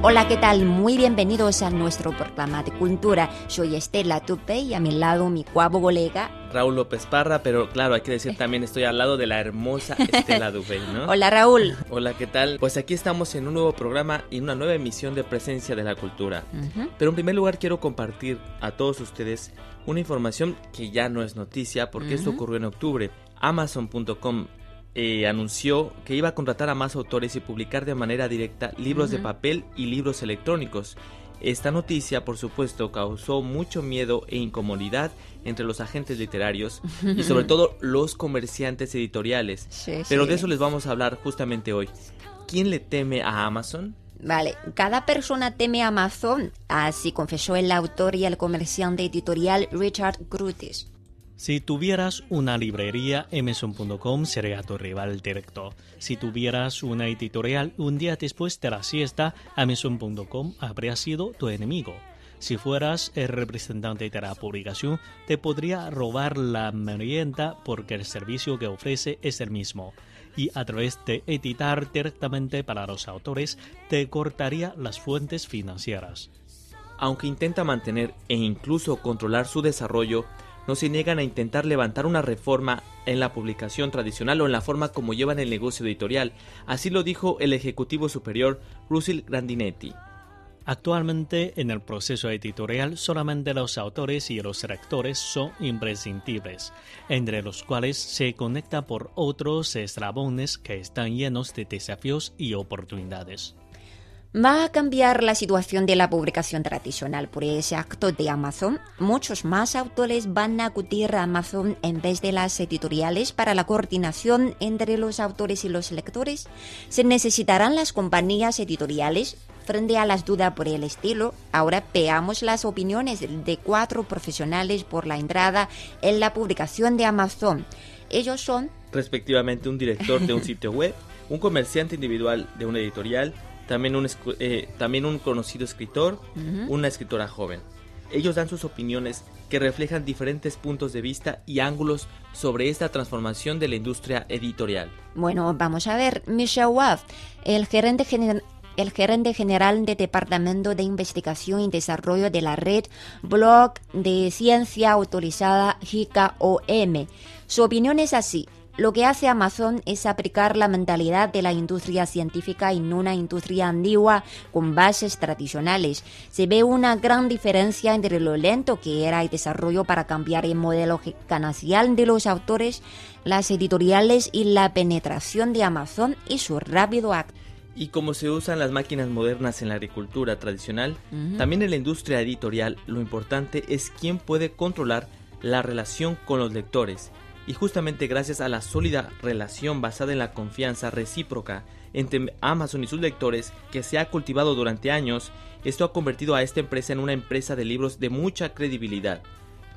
Hola, ¿qué tal? Muy bienvenidos a nuestro programa de cultura. Soy Estela Tupey y a mi lado mi cuavo colega. Raúl López Parra, pero claro, hay que decir también estoy al lado de la hermosa Estela Dupey, ¿no? Hola, Raúl. Hola, ¿qué tal? Pues aquí estamos en un nuevo programa y una nueva emisión de Presencia de la Cultura. Pero en primer lugar quiero compartir a todos ustedes una información que ya no es noticia porque esto ocurrió en octubre. Amazon.com eh, anunció que iba a contratar a más autores y publicar de manera directa libros de papel y libros electrónicos. Esta noticia, por supuesto, causó mucho miedo e incomodidad entre los agentes literarios y sobre todo los comerciantes editoriales. Sí, Pero sí. de eso les vamos a hablar justamente hoy. ¿Quién le teme a Amazon? Vale, cada persona teme a Amazon, así confesó el autor y el comerciante editorial Richard Curtis. Si tuvieras una librería, Amazon.com sería tu rival directo. Si tuvieras una editorial, un día después de la siesta, Amazon.com habría sido tu enemigo. Si fueras el representante de la publicación, te podría robar la merienda porque el servicio que ofrece es el mismo. Y a través de editar directamente para los autores, te cortaría las fuentes financieras. Aunque intenta mantener e incluso controlar su desarrollo, no se niegan a intentar levantar una reforma en la publicación tradicional o en la forma como llevan el negocio editorial. Así lo dijo el ejecutivo superior Russell Grandinetti. Actualmente en el proceso editorial solamente los autores y los lectores son imprescindibles, entre los cuales se conecta por otros eslabones que están llenos de desafíos y oportunidades. Va a cambiar la situación de la publicación tradicional por ese acto de Amazon. Muchos más autores van a acudir a Amazon en vez de las editoriales para la coordinación entre los autores y los lectores. Se necesitarán las compañías editoriales frente a las dudas por el estilo. Ahora veamos las opiniones de cuatro profesionales por la entrada en la publicación de Amazon. Ellos son Respectivamente un director de un sitio web, un comerciante individual de una editorial, también un, eh, también un conocido escritor, una escritora joven. Ellos dan sus opiniones que reflejan diferentes puntos de vista y ángulos sobre esta transformación de la industria editorial. Bueno, vamos a ver. Michelle Waff, el gerente general. El gerente general del Departamento de Investigación y Desarrollo de la red Blog de Ciencia Autorizada JICA-OM. Su opinión es así. Lo que hace Amazon es aplicar la mentalidad de la industria científica en una industria antigua con bases tradicionales. Se ve una gran diferencia entre lo lento que era el desarrollo para cambiar el modelo ganancial de los autores, las editoriales y la penetración de Amazon y su rápido acto. Y como se usan las máquinas modernas en la agricultura tradicional, también en la industria editorial lo importante es quién puede controlar la relación con los lectores. Y justamente gracias a la sólida relación basada en la confianza recíproca entre Amazon y sus lectores que se ha cultivado durante años, esto ha convertido a esta empresa en una empresa de libros de mucha credibilidad.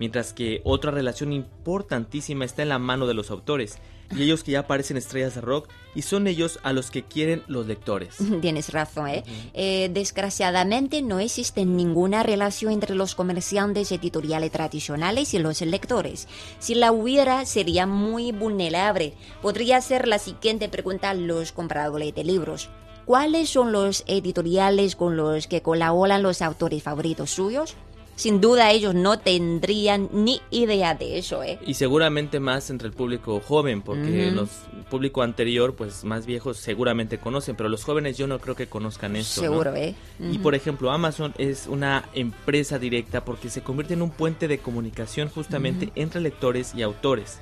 Mientras que otra relación importantísima está en la mano de los autores, y ellos que ya parecen estrellas de rock, y son ellos a los que quieren los lectores. Tienes razón, ¿eh? Eh, Desgraciadamente no existe ninguna relación entre los comerciantes editoriales tradicionales y los lectores. Si la hubiera, sería muy vulnerable. Podría ser la siguiente pregunta a los compradores de libros. ¿Cuáles son los editoriales con los que colaboran los autores favoritos suyos? Sin duda ellos no tendrían ni idea de eso, ¿eh? Y seguramente más entre el público joven, porque los público anterior, pues más viejos seguramente conocen, pero los jóvenes yo no creo que conozcan esto. Seguro, ¿eh? Y por ejemplo, Amazon es una empresa directa porque se convierte en un puente de comunicación justamente entre lectores y autores.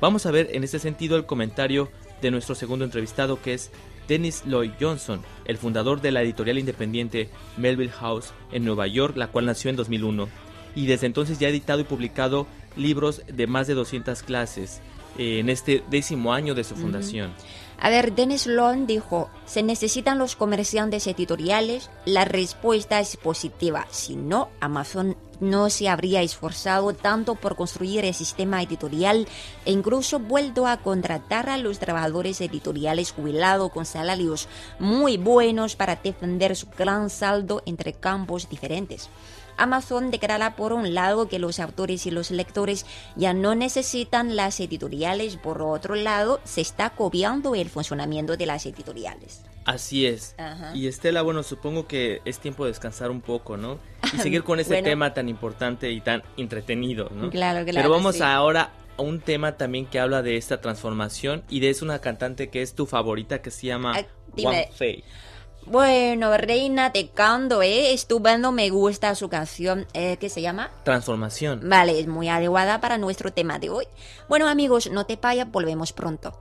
Vamos a ver en ese sentido el comentario de nuestro segundo entrevistado que es Dennis Lloyd Johnson, el fundador de la editorial independiente Melville House en Nueva York, la cual nació en 2001 y desde entonces ya ha editado y publicado libros de más de 200 clases eh, en este décimo año de su fundación. A ver, Dennis Lon dijo, se necesitan los comerciantes editoriales, la respuesta es positiva, si no, Amazon no se habría esforzado tanto por construir el sistema editorial e incluso vuelto a contratar a los trabajadores editoriales jubilados con salarios muy buenos para defender su gran saldo entre campos diferentes. Amazon declara por un lado que los autores y los lectores ya no necesitan las editoriales, por otro lado se está copiando el funcionamiento de las editoriales. Así es. Y Estela, bueno, supongo que es tiempo de descansar un poco, ¿no? Y seguir con ese tema tan importante y tan entretenido, ¿no? Claro, claro. Pero vamos ahora a un tema también que habla de esta transformación y de es una cantante que es tu favorita que se llama Ah, dime. Fei. Bueno, Reina de Cando, ¿eh? Estupendo, me gusta su canción, eh, ¿qué se llama? Transformación. Vale, es muy adecuada para nuestro tema de hoy. Bueno, amigos, no te vayas, volvemos pronto.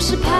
是怕。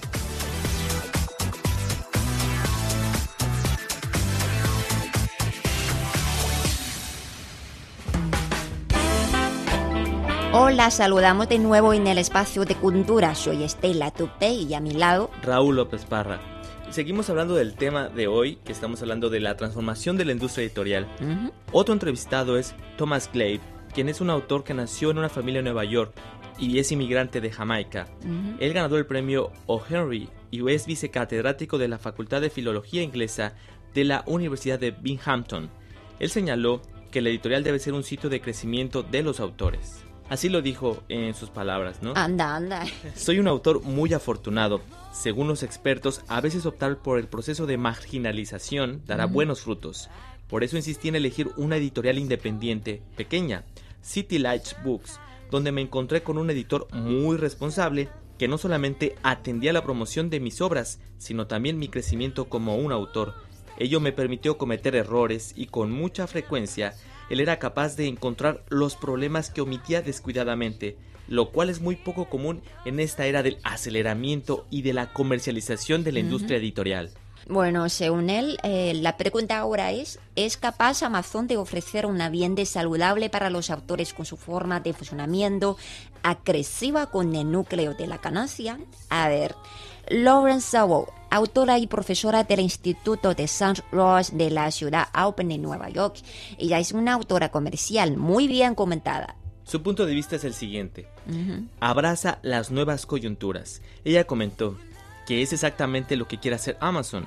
Hola, saludamos de nuevo en el espacio de cultura. Soy Estela Tupe y a mi lado Raúl López Parra. Seguimos hablando del tema de hoy, que estamos hablando de la transformación de la industria editorial. Otro entrevistado es Thomas Glade, quien es un autor que nació en una familia en Nueva York y es inmigrante de Jamaica. Él ganó el premio O. Henry y es vicecatedrático de la Facultad de Filología Inglesa de la Universidad de Binghamton. Él señaló que la editorial debe ser un sitio de crecimiento de los autores. Así lo dijo en sus palabras, ¿no? Anda, anda. Soy un autor muy afortunado. Según los expertos, a veces optar por el proceso de marginalización dará buenos frutos. Por eso insistí en elegir una editorial independiente, pequeña, City Lights Books, donde me encontré con un editor muy responsable que no solamente atendía la promoción de mis obras, sino también mi crecimiento como un autor. Ello me permitió cometer errores y con mucha frecuencia él era capaz de encontrar los problemas que omitía descuidadamente, lo cual es muy poco común en esta era del aceleramiento y de la comercialización de la industria editorial. Bueno, según él, eh, la pregunta ahora es, ¿es capaz Amazon de ofrecer un ambiente saludable para los autores con su forma de funcionamiento agresiva con el núcleo de la ganancia? A ver, Lawrence Sowell, autora y profesora del Instituto de St. Rose de la ciudad Open en Nueva York. Ella es una autora comercial muy bien comentada. Su punto de vista es el siguiente. Abraza las nuevas coyunturas. Ella comentó que es exactamente lo que quiere hacer Amazon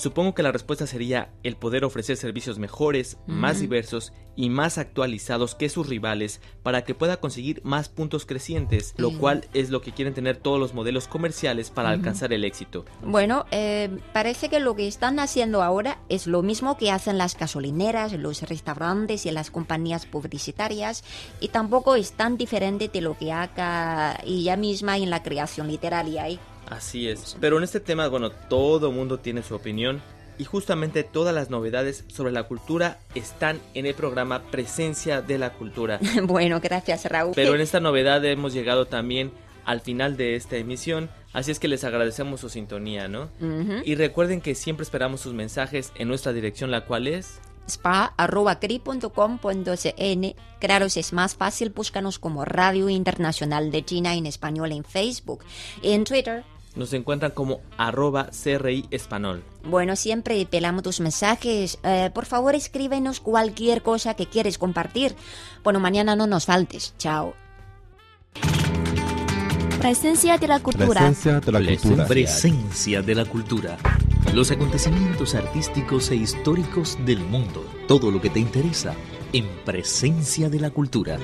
Supongo que la respuesta sería el poder ofrecer servicios mejores, más diversos y más actualizados que sus rivales para que pueda conseguir más puntos crecientes, lo cual es lo que quieren tener todos los modelos comerciales para alcanzar el éxito. Bueno, eh, parece que lo que están haciendo ahora es lo mismo que hacen las gasolineras, los restaurantes y las compañías publicitarias y tampoco es tan diferente de lo que haga ella misma en la creación literaria. ¿eh? Así es. Pero en este tema, bueno, todo mundo tiene su opinión y justamente todas las novedades sobre la cultura están en el programa Presencia de la Cultura. bueno, gracias Raúl. Pero en esta novedad hemos llegado también al final de esta emisión, así es que les agradecemos su sintonía, ¿no? Y recuerden que siempre esperamos sus mensajes en nuestra dirección, la cual es spa.cri.com.cn. Claro, si es más fácil, búscanos como Radio Internacional de China en español en Facebook. En Twitter nos encuentran como arroba CRI Español. Bueno, siempre pelamos tus mensajes. Eh, por favor, escríbenos cualquier cosa que quieres compartir. Bueno, mañana no nos faltes. Chao. Presencia de la cultura. Presencia de la cultura. Presencia de la cultura. Los acontecimientos artísticos e históricos del mundo. Todo lo que te interesa en Presencia de la cultura.